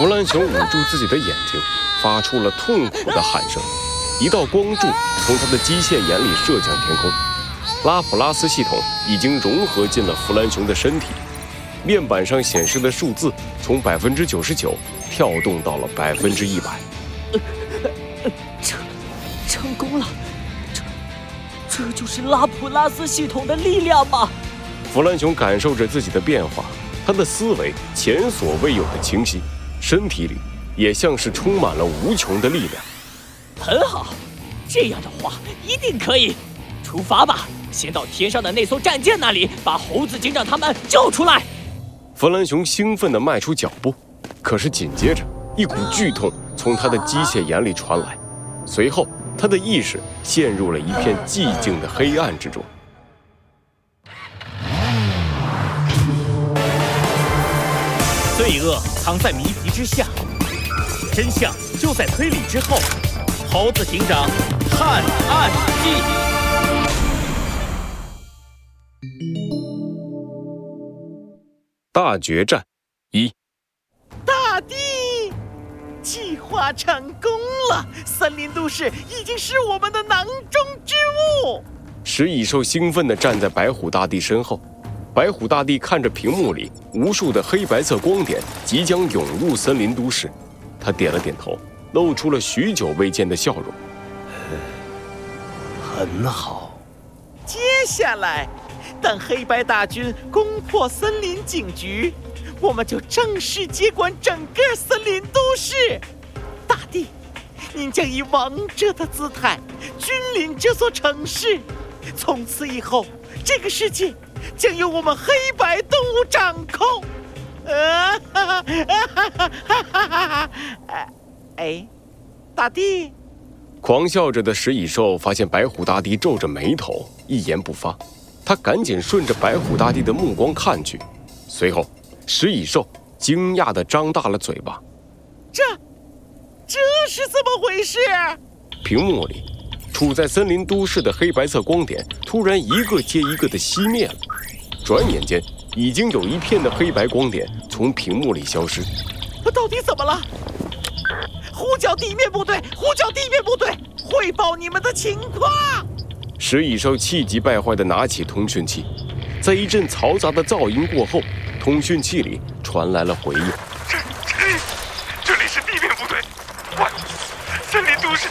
弗兰熊捂住自己的眼睛，发出了痛苦的喊声。一道光柱从他的机械眼里射向天空。拉普拉斯系统已经融合进了弗兰熊的身体，面板上显示的数字从百分之九十九跳动到了百分之一百。成成功了，这这就是拉普拉斯系统的力量吗？弗兰熊感受着自己的变化，他的思维前所未有的清晰，身体里也像是充满了无穷的力量。很好，这样的话一定可以。出发吧，先到天上的那艘战舰那里，把猴子警长他们救出来。弗兰熊兴奋地迈出脚步，可是紧接着一股剧痛从他的机械眼里传来，随后他的意识陷入了一片寂静的黑暗之中。罪恶藏在谜题之下，真相就在推理之后。猴子警长探案记大决战一，大帝，计划成功了，森林都市已经是我们的囊中之物。食蚁兽兴奋地站在白虎大帝身后，白虎大帝看着屏幕里无数的黑白色光点即将涌入森林都市，他点了点头。露出了许久未见的笑容。很好。接下来，等黑白大军攻破森林警局，我们就正式接管整个森林都市。大帝，您将以王者的姿态君临这座城市。从此以后，这个世界将由我们黑白动物掌控。啊哈哈哈哈哈哈！哎，大帝！狂笑着的食蚁兽发现白虎大帝皱着眉头，一言不发。他赶紧顺着白虎大帝的目光看去，随后食蚁兽惊讶地张大了嘴巴：“这，这是怎么回事？”屏幕里，处在森林都市的黑白色光点突然一个接一个的熄灭了，转眼间，已经有一片的黑白光点从屏幕里消失。到底怎么了？呼叫地面部队！呼叫地面部队！汇报你们的情况！石蚁兽气急败坏地拿起通讯器，在一阵嘈杂的噪音过后，通讯器里传来了回应：“这、这、这里是地面部队，怪物！森林都市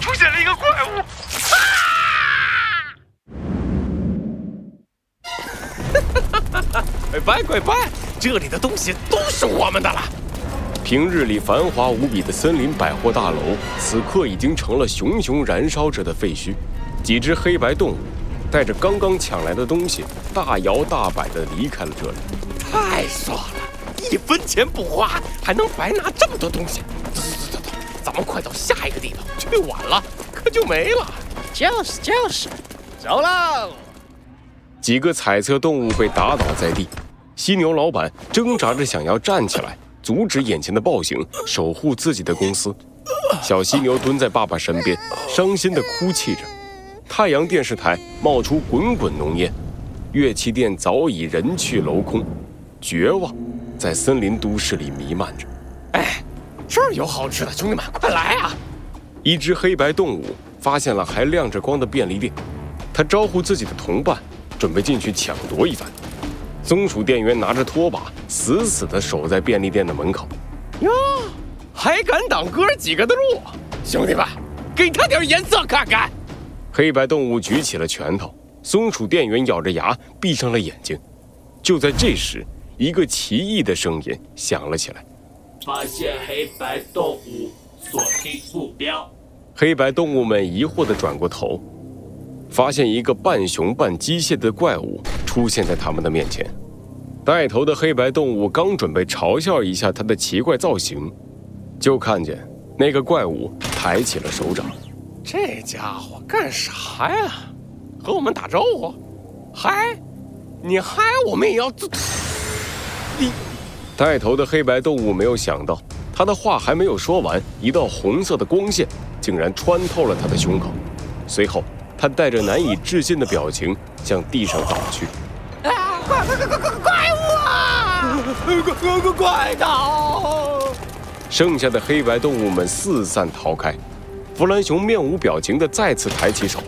出现了一个怪物！”拜快拜！这里的东西都是我们的了。平日里繁华无比的森林百货大楼，此刻已经成了熊熊燃烧着的废墟。几只黑白动物带着刚刚抢来的东西，大摇大摆地离开了这里。太爽了，一分钱不花，还能白拿这么多东西。走走走走走，咱们快到下一个地方。去晚了可就没了。就是就是，走喽！几个彩色动物被打倒在地，犀牛老板挣扎着想要站起来。阻止眼前的暴行，守护自己的公司。小犀牛蹲在爸爸身边，伤心地哭泣着。太阳电视台冒出滚滚浓烟，乐器店早已人去楼空，绝望在森林都市里弥漫着。哎，这儿有好吃的，兄弟们，快来啊！一只黑白动物发现了还亮着光的便利店，它招呼自己的同伴，准备进去抢夺一番。松鼠店员拿着拖把，死死地守在便利店的门口。哟，还敢挡哥几个的路？兄弟们，给他点颜色看看！黑白动物举起了拳头，松鼠店员咬着牙，闭上了眼睛。就在这时，一个奇异的声音响了起来：“发现黑白动物，锁定目标。”黑白动物们疑惑地转过头。发现一个半熊半机械的怪物出现在他们的面前，带头的黑白动物刚准备嘲笑一下它的奇怪造型，就看见那个怪物抬起了手掌。这家伙干啥呀？和我们打招呼？嗨，你嗨，我们也要自。你，带头的黑白动物没有想到，他的话还没有说完，一道红色的光线竟然穿透了他的胸口，随后。他带着难以置信的表情向地上倒去。啊！怪怪怪怪怪怪物啊！怪怪怪怪的！剩下的黑白动物们四散逃开。弗兰熊面无表情的再次抬起手，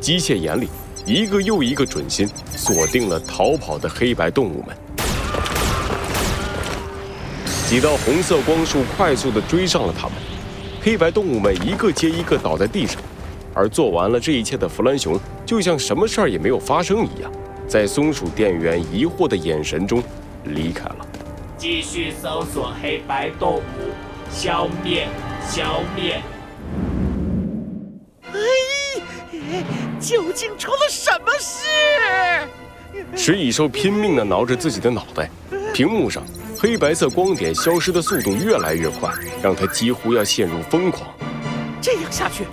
机械眼里一个又一个准心锁定了逃跑的黑白动物们。几道红色光束快速的追上了他们，黑白动物们一个接一个倒在地上，而做完了这一切的弗兰熊就像什么事儿也没有发生一样，在松鼠店员疑惑的眼神中离开了。继续搜索黑白动物，消灭，消灭。哎，究竟出了什么事？食蚁兽拼命地挠着自己的脑袋，屏幕上黑白色光点消失的速度越来越快，让他几乎要陷入疯狂。这样下去，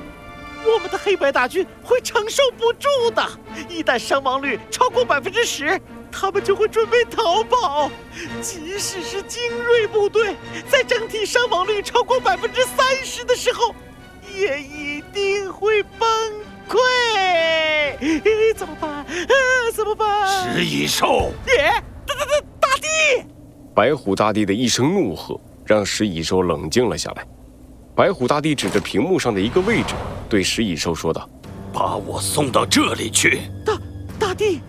我们的黑白大军会承受不住的。一旦伤亡率超过百分之十，他们就会准备逃跑。即使是精锐部队，在整体伤亡率超过百分之三十的时候，也一定会崩溃。怎么办？啊，怎么办？食蚁兽，耶！大大大大地！白虎大帝的一声怒喝，让食蚁兽冷静了下来。白虎大帝指着屏幕上的一个位置，对食蚁兽说道：“把我送到这里去。”大大帝，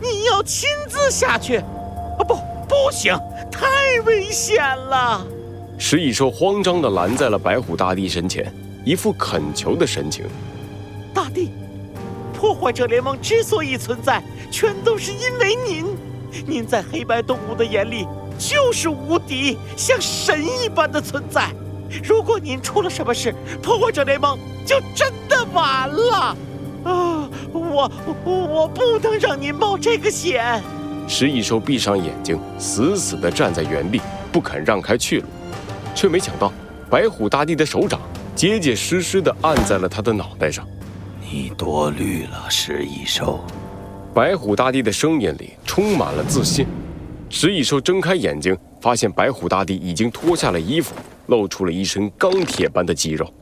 你要亲自下去？啊，不，不行，太危险了！食蚁兽慌张地拦在了白虎大帝身前，一副恳求的神情。大帝，破坏者联盟之所以存在，全都是因为您。您在黑白动物的眼里就是无敌，像神一般的存在。如果您出了什么事，破坏者联盟就真的完了。啊，我我不能让您冒这个险。食蚁兽闭上眼睛，死死地站在原地，不肯让开去路，却没想到白虎大帝的手掌结结实实地按在了他的脑袋上。你多虑了，食蚁兽。白虎大帝的声音里充满了自信。食蚁兽睁开眼睛，发现白虎大帝已经脱下了衣服，露出了一身钢铁般的肌肉。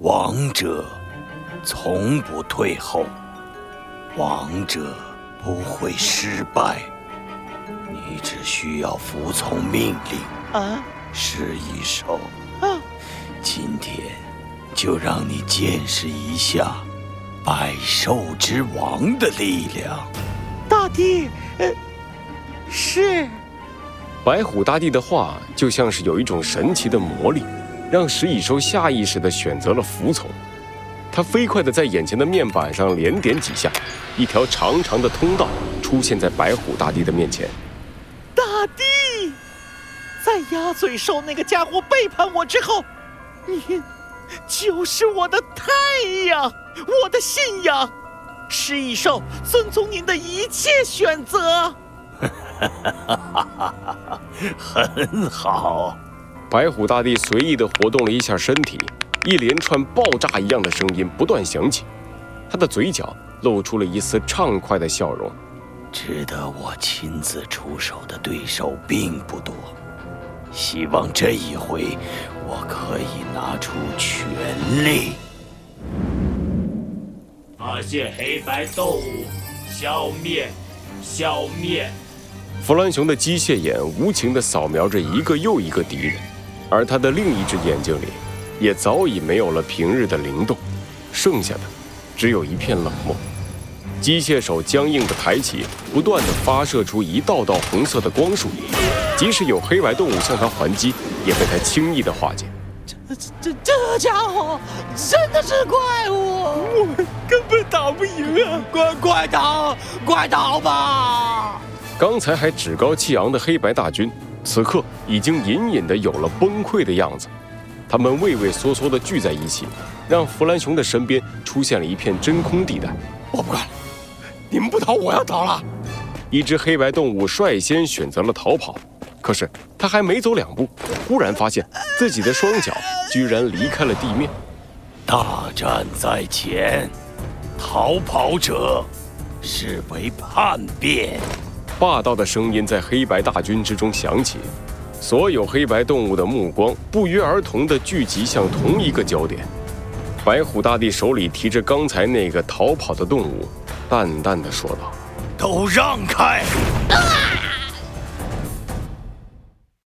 王者从不退后，王者不会失败。你只需要服从命令。啊，食蚁兽，啊，今天就让你见识一下百兽之王的力量。大帝，呃，是。白虎大帝的话就像是有一种神奇的魔力，让食蚁兽下意识地选择了服从。他飞快地在眼前的面板上连点几下，一条长长的通道出现在白虎大帝的面前。大帝，在鸭嘴兽那个家伙背叛我之后，您就是我的太阳，我的信仰。食蚁兽遵从您的一切选择。很好，白虎大帝随意的活动了一下身体，一连串爆炸一样的声音不断响起，他的嘴角露出了一丝畅快的笑容。值得我亲自出手的对手并不多，希望这一回我可以拿出全力。发现黑白动物，消灭，消灭。弗兰熊的机械眼无情地扫描着一个又一个敌人，而他的另一只眼睛里，也早已没有了平日的灵动，剩下的只有一片冷漠。机械手僵硬地抬起，不断地发射出一道道红色的光束，即使有黑白动物向他还击，也被他轻易地化解。这这这家伙真的是怪物，我们根本打不赢啊！快快逃，快逃吧！刚才还趾高气昂的黑白大军，此刻已经隐隐的有了崩溃的样子。他们畏畏缩缩的聚在一起，让弗兰熊的身边出现了一片真空地带。我不管了，你们不逃，我要逃了。一只黑白动物率先选择了逃跑，可是他还没走两步，忽然发现自己的双脚居然离开了地面。大战在前，逃跑者视为叛变。霸道的声音在黑白大军之中响起，所有黑白动物的目光不约而同地聚集向同一个焦点。白虎大帝手里提着刚才那个逃跑的动物，淡淡的说道：“都让开！”